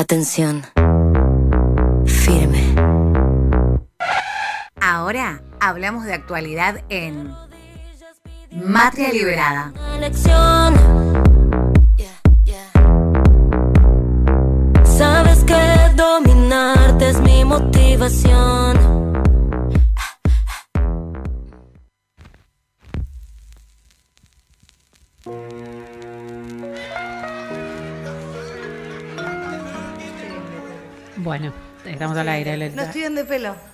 Atención. Firme. Ahora hablamos de actualidad en Matria Liberada. Sabes que dominarte es mi motivación. Estamos al aire. No estoy bien de pelo.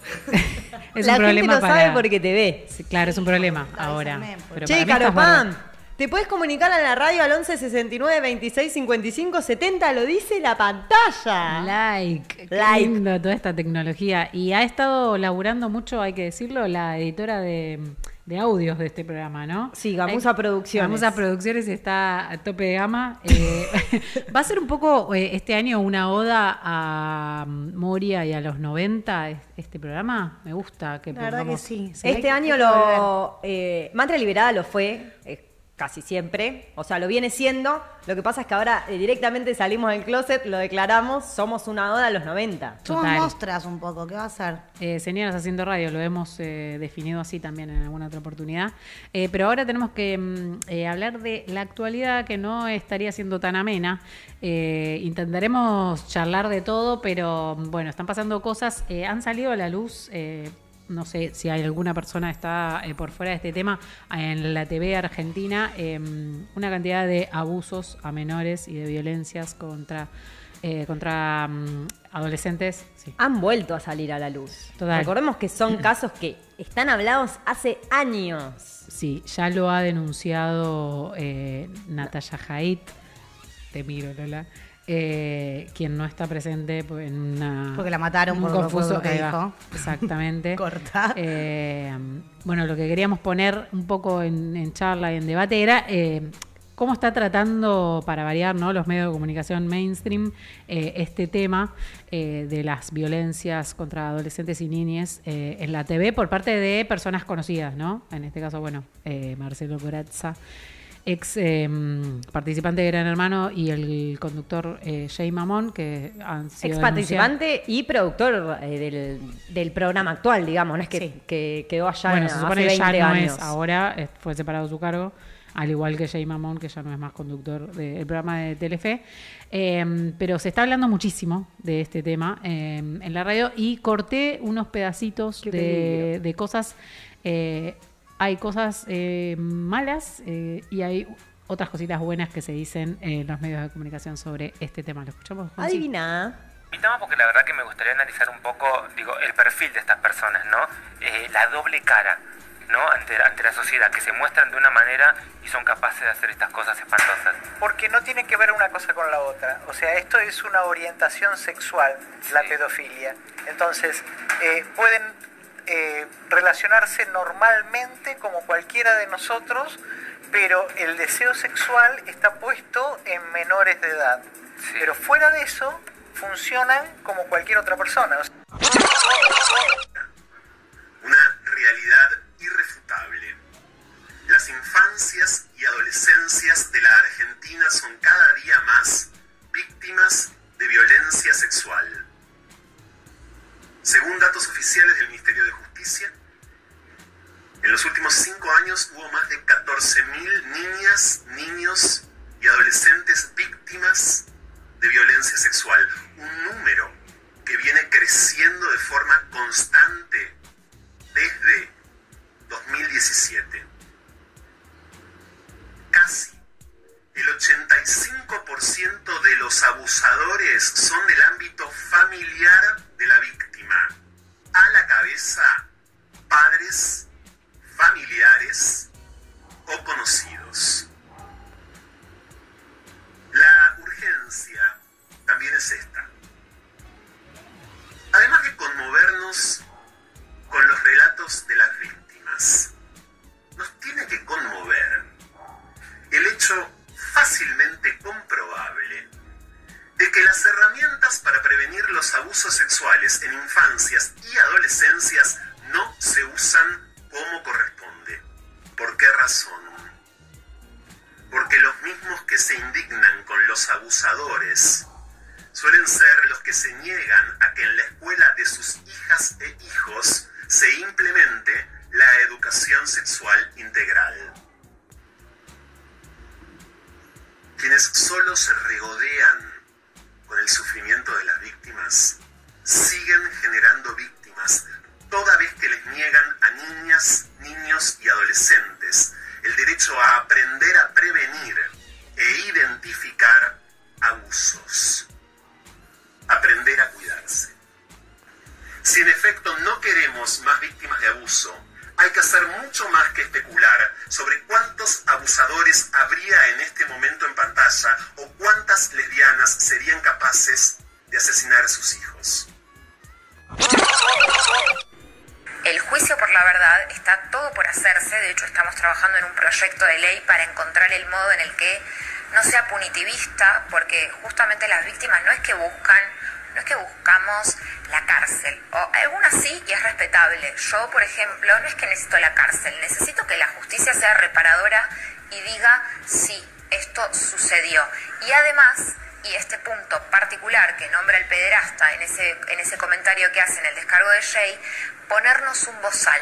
Es la un gente problema lo para... sabe porque te ve. Sí, claro, es un problema ahora. Pero che, para mí Caro estás bárbaro. Pam, te puedes comunicar a la radio al 11 69 26 55 70, lo dice la pantalla. Like, qué Like. lindo toda esta tecnología. Y ha estado laburando mucho, hay que decirlo, la editora de, de audios de este programa, ¿no? Sí, Gamusa Hay- Producciones. Gamusa Producciones está a tope de gama. Eh, va a ser un poco eh, este año una oda a mm, Moria y a los 90 es- este programa. Me gusta que La verdad que sí. Este año lo. Eh, Mantra Liberada lo fue. Casi siempre, o sea, lo viene siendo. Lo que pasa es que ahora eh, directamente salimos del closet, lo declaramos, somos una oda a los 90. Somos Total. mostras un poco, ¿qué va a ser? Eh, señoras haciendo radio, lo hemos eh, definido así también en alguna otra oportunidad. Eh, pero ahora tenemos que mm, eh, hablar de la actualidad que no estaría siendo tan amena. Eh, intentaremos charlar de todo, pero mm, bueno, están pasando cosas. Eh, han salido a la luz. No sé si hay alguna persona que está eh, por fuera de este tema, en la TV argentina, eh, una cantidad de abusos a menores y de violencias contra, eh, contra mm, adolescentes. Sí. Han vuelto a salir a la luz. Total. Recordemos que son casos que están hablados hace años. Sí, ya lo ha denunciado eh, Natalia Haidt, te miro Lola, eh, quien no está presente en una... Porque la mataron por confuso lo que dijo. Exactamente. Corta. Eh, bueno, lo que queríamos poner un poco en, en charla y en debate era... eh, ¿Cómo está tratando, para variar, ¿no? los medios de comunicación mainstream eh, este tema eh, de las violencias contra adolescentes y niñas eh, en la TV por parte de personas conocidas, ¿no? En este caso, bueno, Marcelo Corazza, ex eh, participante de Gran Hermano, y el conductor eh, Jay Mamón, que han sido Ex denunciados. participante y productor eh, del, del programa actual, digamos, no es que, Sí. que quedó allá Bueno, en- se hace supone que 20 ya no años. es ahora, eh, fue separado su cargo, al igual que Jay Mamón, que ya no es más conductor del programa de Telefe. Eh, pero se está hablando muchísimo de este tema eh, en la radio y corté unos pedacitos de, de cosas. Hay cosas eh, malas eh, y hay otras cositas buenas que se dicen en los medios de comunicación sobre este tema. ¿Lo escuchamos? Juanchi? Adivina. Invitamos porque la verdad que me gustaría analizar un poco, digo, el perfil de estas personas, ¿no? Eh, la doble cara, ¿no? Ante, ante la sociedad, que se muestran de una manera y son capaces de hacer estas cosas espantosas. porque no tiene que ver una cosa con la otra. O sea, esto es una orientación sexual, la Sí. pedofilia. Entonces, eh, pueden eh, relacionarse normalmente como cualquiera de nosotros, pero el deseo sexual está puesto en menores de edad. Sí. Pero fuera de eso, funcionan como cualquier otra persona. Una realidad irrefutable. Las infancias y adolescencias de la Argentina son cada día más víctimas de violencia sexual. Según datos oficiales del Ministerio de Justicia, en los últimos cinco años hubo más de 14.000 niñas, niños y adolescentes prevenir los abusos sexuales en infancias y adolescencias no se usan como corresponde. ¿Por qué razón? Porque los mismos que se indignan con los abusadores suelen ser los que se niegan a que en la escuela de sus hijas e hijos se implemente la educación sexual integral. Quienes solo se regodean con el sufrimiento de las víctimas siguen generando víctimas toda vez que les niegan a niñas, niños y adolescentes el derecho a aprender a prevenir e identificar abusos. Aprender a cuidarse. Si en efecto no queremos más víctimas de abuso, hay que hacer mucho más que especular sobre cuántos abusadores habría en este momento en pantalla o cuántas lesbianas serían capaces de asesinar a sus hijos. El juicio por la verdad está todo por hacerse, de hecho estamos trabajando en un proyecto de ley para encontrar el modo en el que no sea punitivista, porque justamente las víctimas no es que buscan, no es que buscamos la cárcel, o algunas sí y es respetable. Yo, por ejemplo, no es que necesito la cárcel, necesito que la justicia sea reparadora y diga sí, esto sucedió. Y además, y este punto particular que nombra el pederasta en ese, en ese comentario que hace en el descargo de Jay, ponernos un bozal.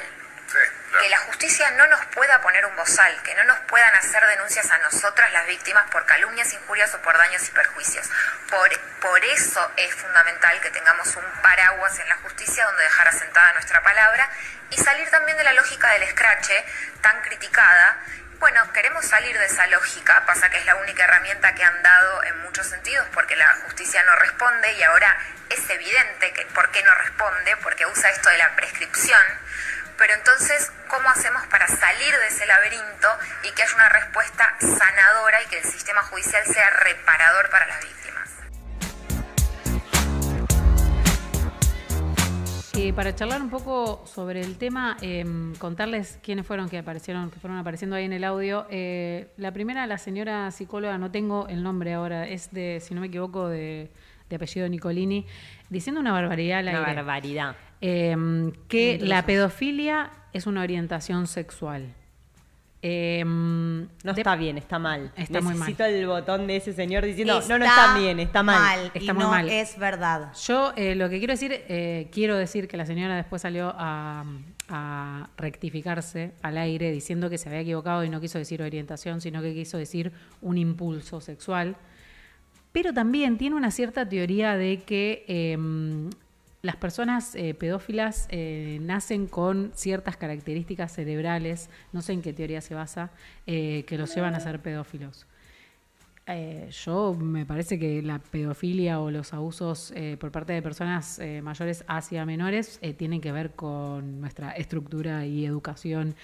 Que la justicia no nos pueda poner un bozal, que no nos puedan hacer denuncias a nosotras las víctimas por calumnias, injurias o por daños y perjuicios. Por, por eso es fundamental que tengamos un paraguas en la justicia donde dejar asentada nuestra palabra y salir también de la lógica del escrache tan criticada bueno, queremos salir de esa lógica, pasa que es la única herramienta que han dado en muchos sentidos porque la justicia no responde y ahora es evidente que por qué no responde, porque usa esto de la prescripción. Pero entonces, ¿cómo hacemos para salir de ese laberinto y que haya una respuesta sanadora y que el sistema judicial sea reparador para las víctimas? Eh, para charlar un poco sobre el tema, eh, contarles quiénes fueron que aparecieron, que fueron apareciendo ahí en el audio. Eh, la primera, la señora psicóloga, no tengo el nombre ahora, es de, si no me equivoco, de, de apellido Nicolini, diciendo una barbaridad al Una aire. barbaridad. Eh, que la pedofilia es una orientación sexual. Eh, No está bien, está mal. Está muy mal. Necesito el botón de ese señor diciendo, no, no está bien, está mal. Está y muy no mal. es verdad. Yo eh, lo que quiero decir, eh, quiero decir que la señora después salió a, a rectificarse al aire diciendo que se había equivocado y no quiso decir orientación, sino que quiso decir un impulso sexual. Pero también tiene una cierta teoría de que em, las personas eh, pedófilas eh, nacen con ciertas características cerebrales, no sé en qué teoría se basa, eh, que los llevan a ser pedófilos. Yo me parece que la pedofilia o los abusos por parte de personas mayores hacia menores tienen que ver con nuestra estructura y educación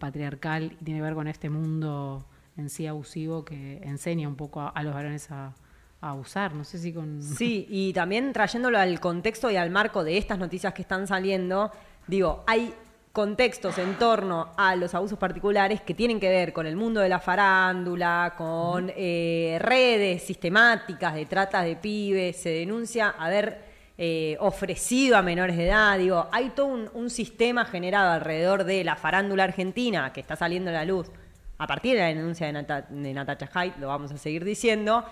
patriarcal y tiene que ver con este mundo en sí abusivo que enseña un poco a los varones a, a abusar. No sé si con... Sí, y también trayéndolo al contexto y al marco de estas noticias que están saliendo, digo, hay contextos en torno a los abusos particulares que tienen que ver con el mundo de la farándula, con eh, redes sistemáticas de trata de pibes, se denuncia haber eh, ofrecido a menores de edad, digo, hay todo un, un sistema generado alrededor de la farándula argentina que está saliendo a la luz a partir de la denuncia de, Nata- de Natacha Haidt, lo vamos a seguir diciendo,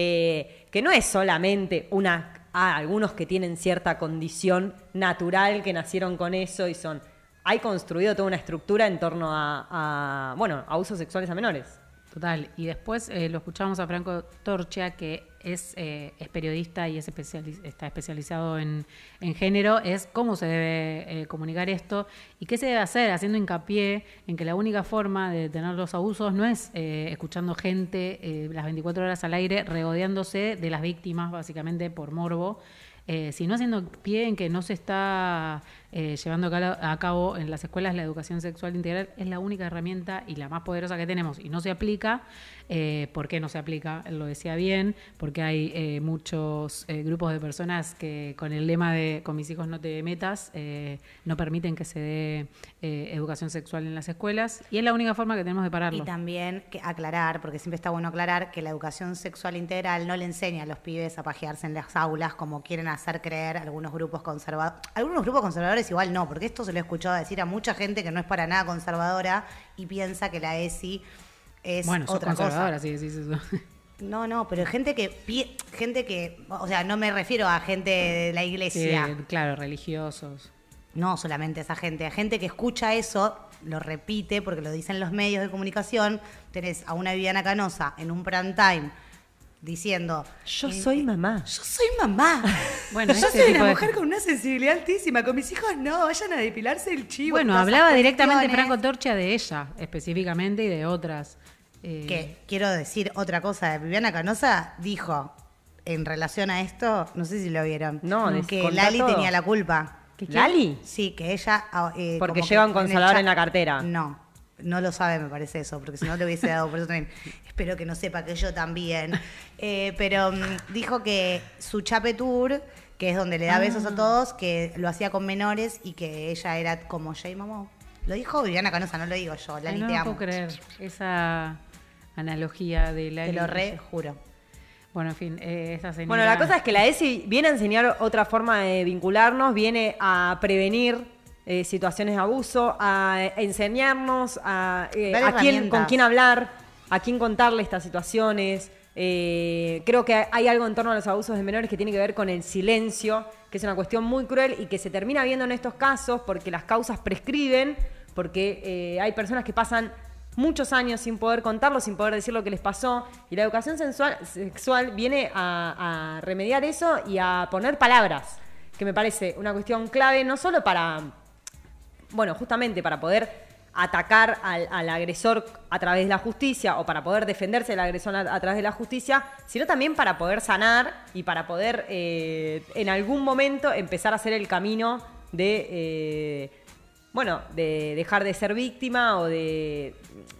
eh, que no es solamente una a algunos que tienen cierta condición natural que nacieron con eso y son hay construido toda una estructura en torno a, a, bueno abusos sexuales a menores Total. Y después eh, lo escuchamos a Franco Torcia, que es, eh, es periodista y es está especializado en, género, es cómo se debe eh, comunicar esto y qué se debe hacer, haciendo hincapié en que la única forma de detener los abusos no es eh, escuchando gente las 24 horas al aire regodeándose de las víctimas, básicamente por morbo, sino haciendo pie en que no se está eh, llevando a cabo en las escuelas la educación sexual integral, es la única herramienta y la más poderosa que tenemos y no se aplica. Eh, ¿Por qué no se aplica? Lo decía bien, porque hay eh, muchos grupos de personas que con el lema de con mis hijos no te metas, no permiten que se dé educación sexual en las escuelas y es la única forma que tenemos de pararlo. Y también aclarar, porque siempre está bueno aclarar, que la educación sexual integral no le enseña a los pibes a pajearse en las aulas como quieren hacer creer. Algunos grupos conservadores igual no, porque esto se lo he escuchado decir a mucha gente que no es para nada conservadora y piensa que la ESI es bueno, sos otra cosa. conservadora, sí, sí, sí, sí. No, no, pero gente que, gente que, o sea, no me refiero a gente de la iglesia. Eh, claro, religiosos. No solamente esa gente, a gente que escucha eso, lo repite porque lo dicen los medios de comunicación. Tenés a una Viviana Canosa en un prime time diciendo: Yo eh, soy mamá. Yo soy mamá. Bueno, yo ese soy una de- mujer con una sensibilidad altísima. Con mis hijos no, vayan a depilarse el chivo. Bueno, hablaba directamente. Franco Torcha de ella, específicamente, y de otras. eh, Que quiero decir otra cosa. Viviana Canosa dijo en relación a esto, no sé si lo vieron, No, que Lali todo. tenía la culpa. ¿Que ¿Lali? Sí, que ella... ah, eh, Porque lleva un consolador el en la cartera. No, no lo sabe, me parece eso, porque si no le hubiese dado por eso también. Espero que no sepa que yo también. Eh, pero mm, dijo que su chape tour, que es donde le da besos Ah. a todos, que lo hacía con menores y que ella era como Jay Mamó. Lo dijo Viviana Canosa, no lo digo yo, ay, Lali, no te me amo. puedo creer esa analogía de la Te lo re juro. Bueno, en fin, eh, esa señora... Bueno, la cosa es que la ESI viene a enseñar otra forma de vincularnos, viene a prevenir eh, situaciones de abuso, a enseñarnos a, eh, a quién, con quién hablar, a quién contarle estas situaciones. Eh, creo que hay algo en torno a los abusos de menores que tiene que ver con el silencio, que es una cuestión muy cruel y que se termina viendo en estos casos porque las causas prescriben, porque eh, hay personas que pasan muchos años sin poder contarlo, sin poder decir lo que les pasó. Y la educación sensual- sexual viene a, a remediar eso y a poner palabras, que me parece una cuestión clave, no solo para, bueno, justamente para poder atacar al, al agresor a través de la justicia o para poder defenderse del agresor a, a través de la justicia, sino también para poder sanar y para poder eh, en algún momento empezar a hacer el camino de, eh, bueno, de dejar de ser víctima o de,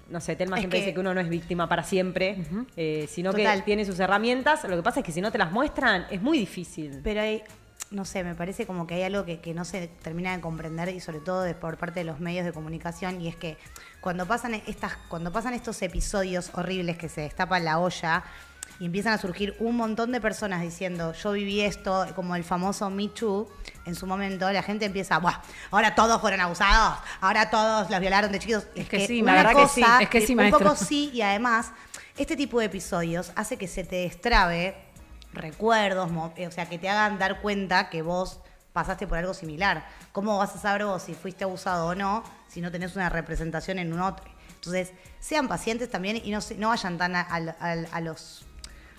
no sé, Telma Es siempre que- dice que uno no es víctima para siempre, eh, sino Total. que tiene sus herramientas. Lo que pasa es que si no te las muestran es muy difícil. Pero hay, no sé, me parece como que hay algo que, que no se termina de comprender y sobre todo de- por parte de los medios de comunicación y es que cuando pasan estas, cuando pasan estos episodios horribles que se destapa la olla y empiezan a surgir un montón de personas diciendo yo viví esto, como el famoso Me Too, en su momento la gente empieza, Buah, ahora todos fueron abusados, ahora todos los violaron de chiquitos. Es que sí, una la verdad que sí, cosa, es que sí, un maestro. poco sí, y además, este tipo de episodios hace que se te destrabe recuerdos, eh, o sea, que te hagan dar cuenta que vos pasaste por algo similar. ¿Cómo vas a saber vos si fuiste abusado o no si no tenés una representación en un otro? Entonces, sean pacientes también y no, vayan tan a, a los,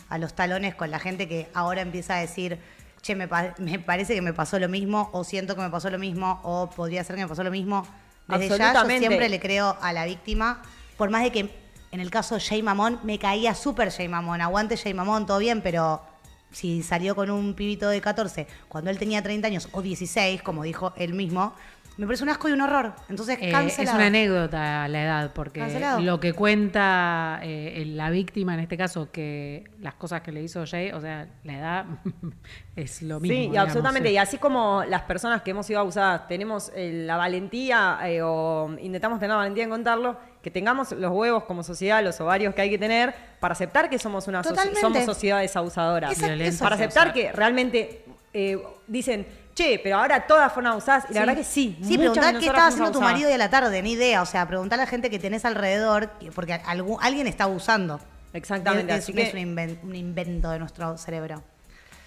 a los talones con la gente que ahora empieza a decir, che, me, pa- me parece que me pasó lo mismo, o siento que me pasó lo mismo, o podría ser que me pasó lo mismo. Desde ya yo siempre le creo a la víctima, por más de que en el caso de Jay Mamón me caía súper Jay Mamón, aguante Jay Mamón, todo bien, pero si salió con un pibito de 14 cuando él tenía 30 años o 16, como dijo él mismo, me parece un asco y un horror. Entonces, Eh, es una anécdota la edad, porque Cancelado. lo que cuenta eh, la víctima en este caso, que las cosas que le hizo Jay, o sea, la edad es lo mismo. Sí, y digamos, absolutamente. Y así como las personas que hemos sido abusadas tenemos eh, la valentía eh, o intentamos tener la valentía en contarlo, que tengamos los huevos como sociedad, los ovarios que hay que tener para aceptar que somos una Totalmente. somos sociedades abusadoras. Para aceptar que realmente eh, dicen, che, pero ahora todas fueron abusadas. Y la verdad que sí. Sí, de preguntá qué estaba haciendo tu marido hoy a la tarde, ni idea. O sea, preguntá a la gente que tenés alrededor, que- porque algún, alguien está abusando. Exactamente, Es, así que- es un, inven- un invento de nuestro cerebro.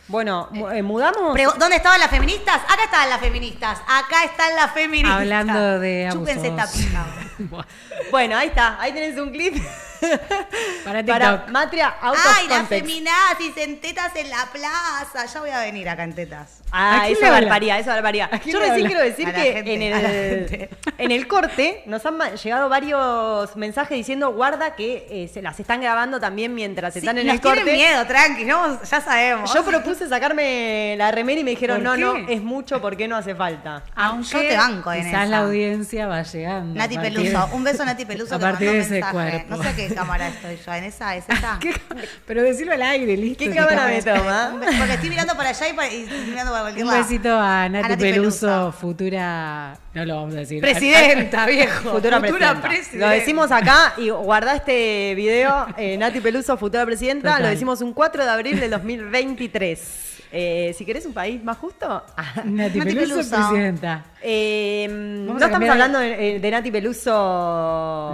Bueno, eh, mudamos. ¿Dónde estaban las feministas? Acá estaban las feministas. Acá están las feministas. Hablando de Chúpense esta abusos. pija. Bueno, ahí está. Ahí tenés un clip. Para Para TikTok. Matria Out Ay, las feminazis en tetas en la plaza. Ya voy a venir acá en tetas. Ah, ¿A quién eso barbaría, eso barbaría. ¿A quién Yo recién habla? quiero decir A que gente, en, el, en el corte nos han llegado varios mensajes diciendo guarda que eh, se las están grabando también mientras Sí, están en nos el corte. tienen miedo, tranqui, no, ya sabemos. Yo propuse sacarme la remera y me dijeron, ¿Por no, qué? no, es mucho porque no hace falta. Aunque Yo te banco en quizás esa. la audiencia va llegando. Nati Peluso, de- un beso a Nati Peluso a que partir mandó de ese mensaje. cuerpo. No sé a qué cámara estoy yo, en esa, es esa. Pero decirlo al aire, listo. ¿Qué cámara me toma? Un Porque estoy mirando para allá y, pa- y estoy mirando para cualquier Un lado. besito a Nati, Nati Peluso, Peluso. futura. No lo vamos a decir. Presidenta, viejo. Futura, presidenta. presidenta. Lo decimos acá y guarda este video, eh, Nati Peluso, futura presidenta. Total. Lo decimos un 4 de abril del 2023. Eh, si querés un país más justo. Nati, Nati Peluso, Peluso. presidenta. Eh, Vamos no a estamos hablando de, eh, de Nati Peluso.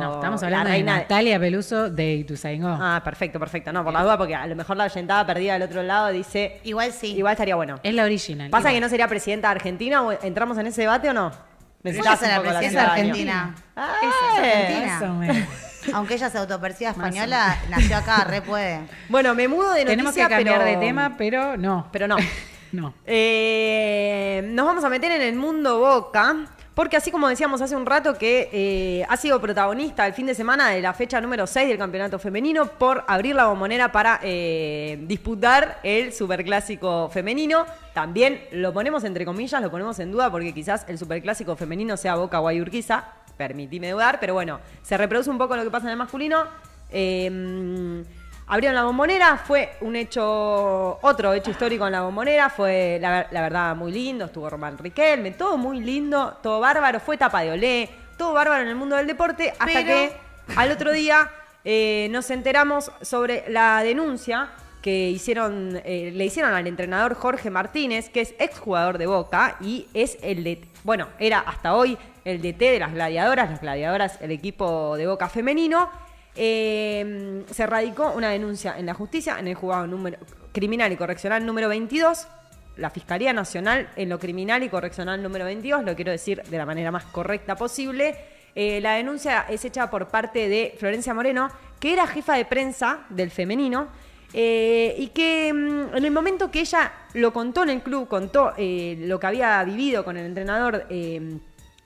No, estamos la hablando de Natalia Peluso, de Ituzaingó. Ah, perfecto, perfecto. No, por la duda, porque a lo mejor la oyentada perdida del otro lado dice. Igual sí. Igual estaría bueno. Es la original. ¿Pasa Igual. que no sería presidenta de Argentina o entramos en ese debate o no? Necesitas es la presidenta de. Argentina. Ah, Esa es. Argentina. Más o menos. Aunque ella se autoperciba española, nació acá, re puede. Bueno, me mudo de noticia, Tenemos que cambiar pero... de tema, pero no. Pero no. No. Eh, nos vamos a meter en el mundo Boca, porque así como decíamos hace un rato que eh, ha sido protagonista el fin de semana de la fecha número 6 del campeonato femenino por abrir la bombonera para eh, disputar el superclásico femenino. También lo ponemos entre comillas, lo ponemos en duda porque quizás el superclásico femenino sea Boca Guayurquiza, permitime dudar, pero bueno, se reproduce un poco lo que pasa en el masculino. Eh, Abrieron la bombonera, fue un hecho, otro hecho histórico en la bombonera, fue la, ver- la verdad muy lindo, estuvo Román Riquelme, todo muy lindo, todo bárbaro, fue tapa de olé, todo bárbaro en el mundo del deporte, hasta Pero- que al otro día eh, nos enteramos sobre la denuncia que hicieron, eh, le hicieron al entrenador Jorge Martínez, que es exjugador de Boca y es el de, bueno, era hasta hoy el DT de las gladiadoras, las gladiadoras, el equipo de Boca femenino. Eh, se radicó una denuncia en la justicia, en el juzgado número, criminal y correccional número 22. La Fiscalía Nacional en lo criminal y correccional número 22, lo quiero decir de la manera más correcta posible. Eh, la denuncia es hecha por parte de Florencia Moreno, que era jefa de prensa del femenino, eh, y que mm, en el momento que ella lo contó en el club, contó eh, lo que había vivido con el entrenador eh,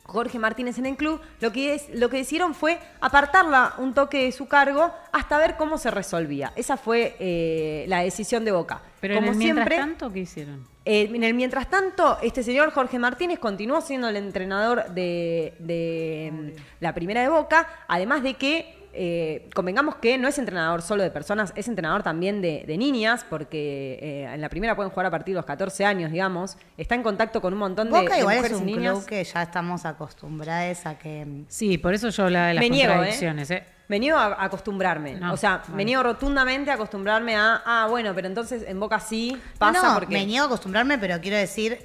Jorge Martínez en el club, lo que, es, lo que hicieron fue apartarla un toque de su cargo hasta ver cómo se resolvía. Esa fue la decisión de Boca. Pero Como en el siempre, mientras tanto, ¿qué hicieron? en el mientras tanto, este señor Jorge Martínez continuó siendo el entrenador de, de, la primera de Boca, además de que, eh, convengamos que no es entrenador solo de personas, es entrenador también de, de niñas, porque eh, en la primera pueden jugar a partir de los 14 años, digamos. Está en contacto con un montón de, Boca de igual es mujeres y un niñas. club que ya estamos acostumbrados a que... Sí, por eso yo hablaba de las Me niego, ¿eh? contradicciones. ¿eh? Me niego a acostumbrarme. No, o sea, me bueno. niego rotundamente a acostumbrarme a, ah, bueno, pero entonces en Boca sí pasa no, no, porque... me niego a acostumbrarme, pero quiero decir,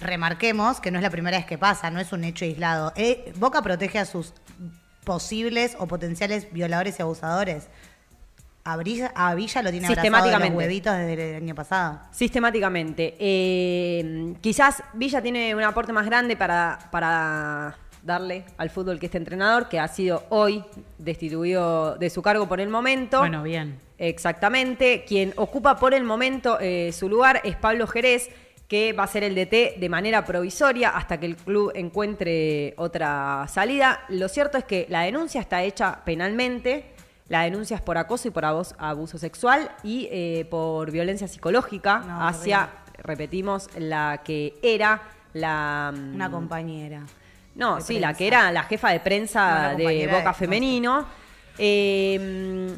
remarquemos que no es la primera vez que pasa, no es un hecho aislado. Eh, Boca protege a sus posibles o potenciales violadores y abusadores. A Villa, a Villa lo tiene abrazado de los Sistemáticamente. huevitos desde el año pasado. Sistemáticamente. Eh, quizás Villa tiene un aporte más grande para, para darle al fútbol que este entrenador, que ha sido hoy destituido de su cargo por el momento. Bueno, bien. Exactamente. Quien ocupa por el momento eh, su lugar es Pablo Jerez, que va a ser el DT de manera provisoria hasta que el club encuentre otra salida. Lo cierto es que la denuncia está hecha penalmente. La denuncia es por acoso y por abus- abuso sexual y eh, por violencia psicológica No, hacia, repetimos, la que era la... mm, Una compañera. no, sí, la que era la jefa de prensa de Boca de- Femenino. Eh,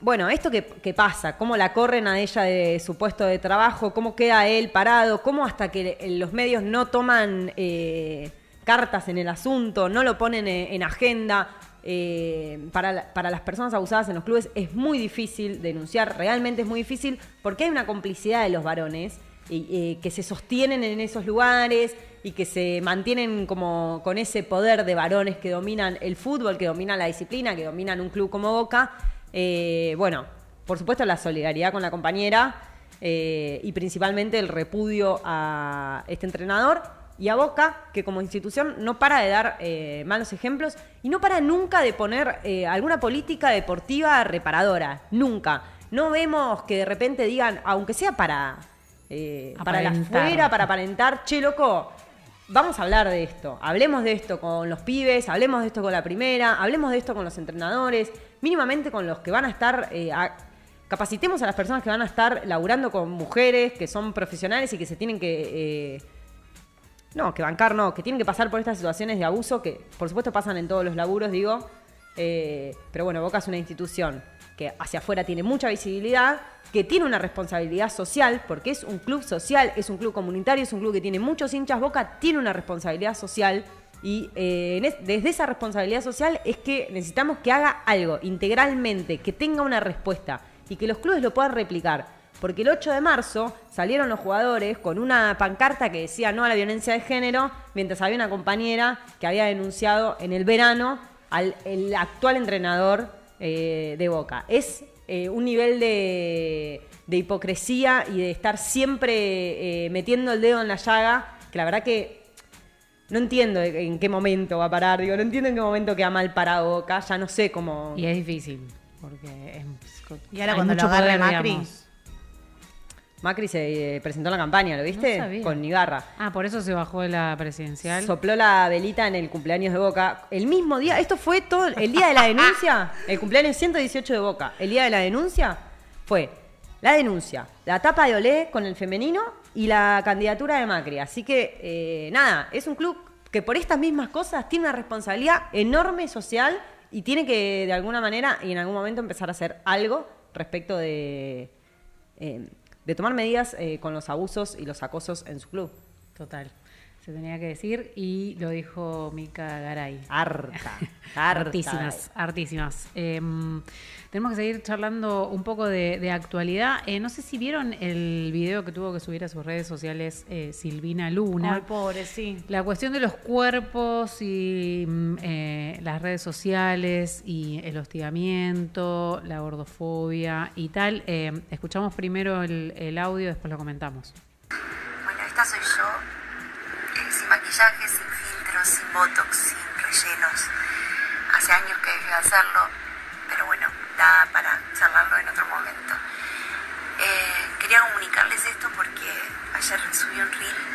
bueno, esto que, pasa, cómo la corren a ella de su puesto de trabajo, cómo queda él parado, cómo hasta que los medios no toman eh, cartas en el asunto, no lo ponen en agenda. eh, para, para las personas abusadas en los clubes es muy difícil denunciar, realmente es muy difícil, porque hay una complicidad de los varones eh, que se sostienen en esos lugares y que se mantienen como con ese poder de varones que dominan el fútbol, que dominan la disciplina, que dominan un club como Boca. Eh, bueno, por supuesto la solidaridad con la compañera eh, y principalmente el repudio a este entrenador y a Boca, que como institución no para de dar eh, malos ejemplos y no para nunca de poner eh, alguna política deportiva reparadora, nunca. No vemos que de repente digan, aunque sea para, eh, para la afuera, para aparentar, che, loco, vamos a hablar de esto. Hablemos de esto con los pibes, hablemos de esto con la primera, hablemos de esto con los entrenadores, mínimamente con los que van a estar. eh, capacitemos a las personas que van a estar laburando con mujeres, que son profesionales y que se tienen que. eh, no, que bancar no, que tienen que pasar por estas situaciones de abuso que por supuesto pasan en todos los laburos, digo. Eh, pero bueno, Boca es una institución que hacia afuera tiene mucha visibilidad, que tiene una responsabilidad social, porque es un club social, es un club comunitario, es un club que tiene muchos hinchas. Boca tiene una responsabilidad social y eh, desde esa responsabilidad social es que necesitamos que haga algo integralmente, que tenga una respuesta y que los clubes lo puedan replicar. Porque el 8 de marzo salieron los jugadores con una pancarta que decía no a la violencia de género, mientras había una compañera que había denunciado en el verano al actual entrenador eh, de Boca. Es eh, un nivel de, de hipocresía y de estar siempre eh, metiendo el dedo en la llaga, que la verdad que no entiendo en qué momento va a parar, digo, no entiendo en qué momento queda mal parado Boca, ya no sé cómo... Y es difícil, porque es, Y ahora hay cuando lo mucho agarre poder, Macri. digamos. Macri se eh, presentó en la campaña, ¿lo viste? No sabía. Con Ibarra. Ah, por eso se bajó de la presidencial. Sopló la velita en el cumpleaños de Boca. El mismo día, esto fue todo, el día de la denuncia, el cumpleaños 118 de Boca. El día de la denuncia fue la denuncia, la tapa de Olé con el femenino y la candidatura de Macri. Así que, eh, nada, es un club que por estas mismas cosas tiene una responsabilidad enorme social y tiene que, de alguna manera y en algún momento, empezar a hacer algo respecto de, eh, de tomar medidas eh, con los abusos y los acosos en su club. Total. Se tenía que decir y lo dijo Mica Garay. Harta, harta. Hartísimas, hartísimas. Eh, tenemos que seguir charlando un poco de, de actualidad. Eh, no sé si vieron el video que tuvo que subir a sus redes sociales eh, Silvina Luna. Ay, pobre, sí. La cuestión de los cuerpos y mm, eh, las redes sociales y el hostigamiento, la gordofobia y tal. Eh, escuchamos primero el, el audio, después lo comentamos. Bueno, esta soy yo, sin filtros, sin botox, sin rellenos. Hace años que dejé de hacerlo, pero bueno, da para charlarlo en otro momento. Eh, quería comunicarles esto porque ayer subí un reel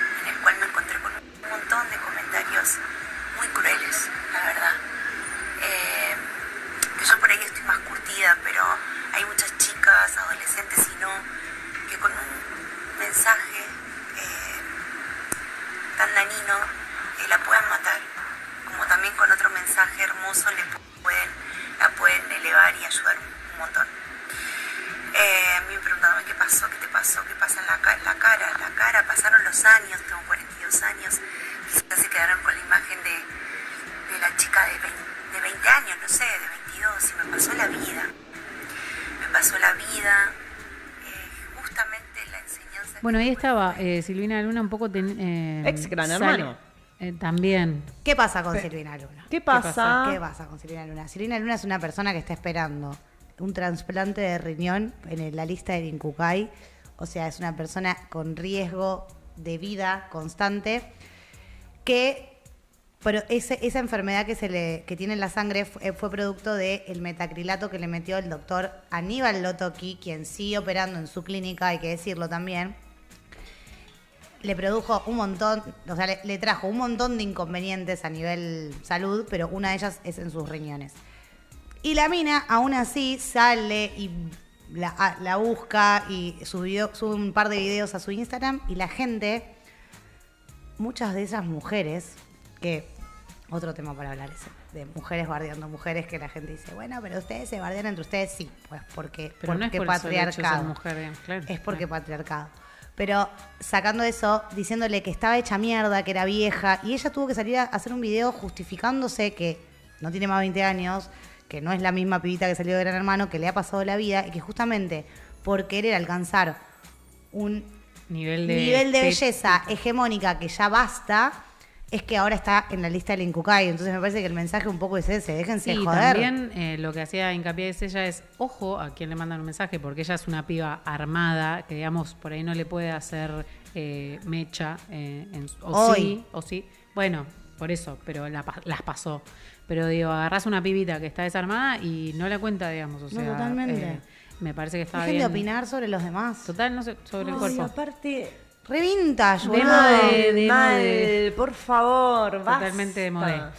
Bueno, ahí estaba eh, Silvina Luna un poco... ten- eh, Ex Gran Hermano. eh, también. ¿Qué pasa con Silvina Luna? ¿Qué pasa? ¿Qué pasa con Silvina Luna? Silvina Luna es una persona que está esperando un trasplante de riñón en la lista del Incucay. O sea, es una persona con riesgo de vida constante que pero ese- esa enfermedad que se le que tiene en la sangre fue, fue producto del metacrilato que le metió el doctor Aníbal Lotoki, quien sigue operando en su clínica, hay que decirlo también. Le produjo un montón, o sea, le, le trajo un montón de inconvenientes a nivel salud, pero una de ellas es en sus riñones. Y la mina, aún así, sale y la, busca y subió, sube un par de videos a su Instagram y la gente, muchas de esas mujeres, que otro tema para hablar es de mujeres bardeando mujeres, que la gente dice, bueno, pero ustedes se bardean entre ustedes, sí, pues porque, Pero no es por patriarcado. mujer, digamos, claro. es porque Claro. patriarcado. Pero sacando eso, diciéndole que estaba hecha mierda, que era vieja, y ella tuvo que salir a hacer un video justificándose que no tiene más de 20 años, que no es la misma pibita que salió de Gran Hermano, que le ha pasado la vida, y que justamente por querer alcanzar un Nivel de, nivel de estética. belleza hegemónica que ya basta, es que ahora está en la lista del Incucay. Entonces me parece que el mensaje un poco es ese, déjense Sí, joder. también eh, lo que hacía hincapié es ella es, ojo a quien le mandan un mensaje, porque ella es una piba armada, que digamos, por ahí no le puede hacer eh, mecha, eh, en- o Hoy. sí, o sí. Bueno, por eso, pero la pa- las pasó. Pero digo, agarrás una pibita que está desarmada y no la cuenta, digamos, o No, sea, totalmente. eh, me parece que está Dejen bien. de opinar sobre los demás. Total, no sé, sobre el Ay, cuerpo. aparte, Re vintage, De moda, de mal, por favor, Totalmente de basta. moda.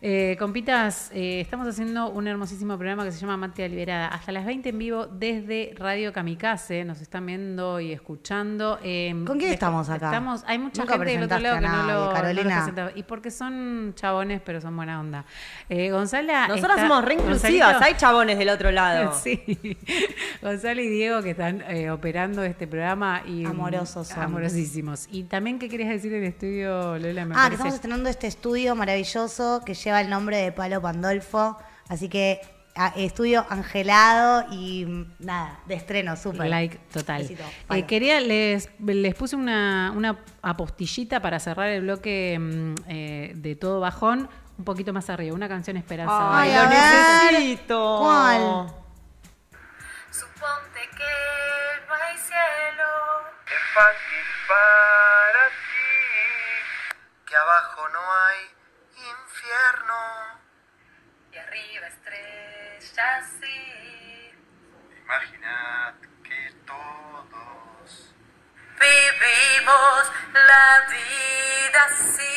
Eh, compitas, eh, estamos haciendo un hermosísimo programa que se llama Mate Liberada. Hasta las 20 en vivo desde Radio Kamikaze. Nos están viendo y escuchando. Eh, ¿Con quién estamos acá? Estamos, hay mucha Nunca gente del otro lado que no lo, nadie, no lo Carolina. presenta. Y porque son chabones, pero son buena onda. Eh, Gonzala. Nosotras está- somos re inclusivas, hay chabones del otro lado. Sí. Gonzalo y Diego que están operando este programa y Amorosos son. amorosísimos. Y también qué querías decir en el estudio, Lola, me Ah, que estamos estrenando este estudio maravilloso que lleva el nombre de Palo Pandolfo. Así que estudio angelado y nada, de estreno, súper. Like total. Besito, Eh, quería, les, les puse una, una apostillita para cerrar el bloque mm, eh, de todo bajón. un poquito más arriba, una canción esperanzada. Ay, Ay, lo necesito. ¿Cuál? Suponte que no hay cielo. Es fácil para ti que abajo no hay y arriba estrellas, sí. Imaginad que todos vivimos la vida así.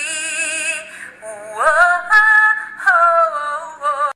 Ah, oh, oh, oh.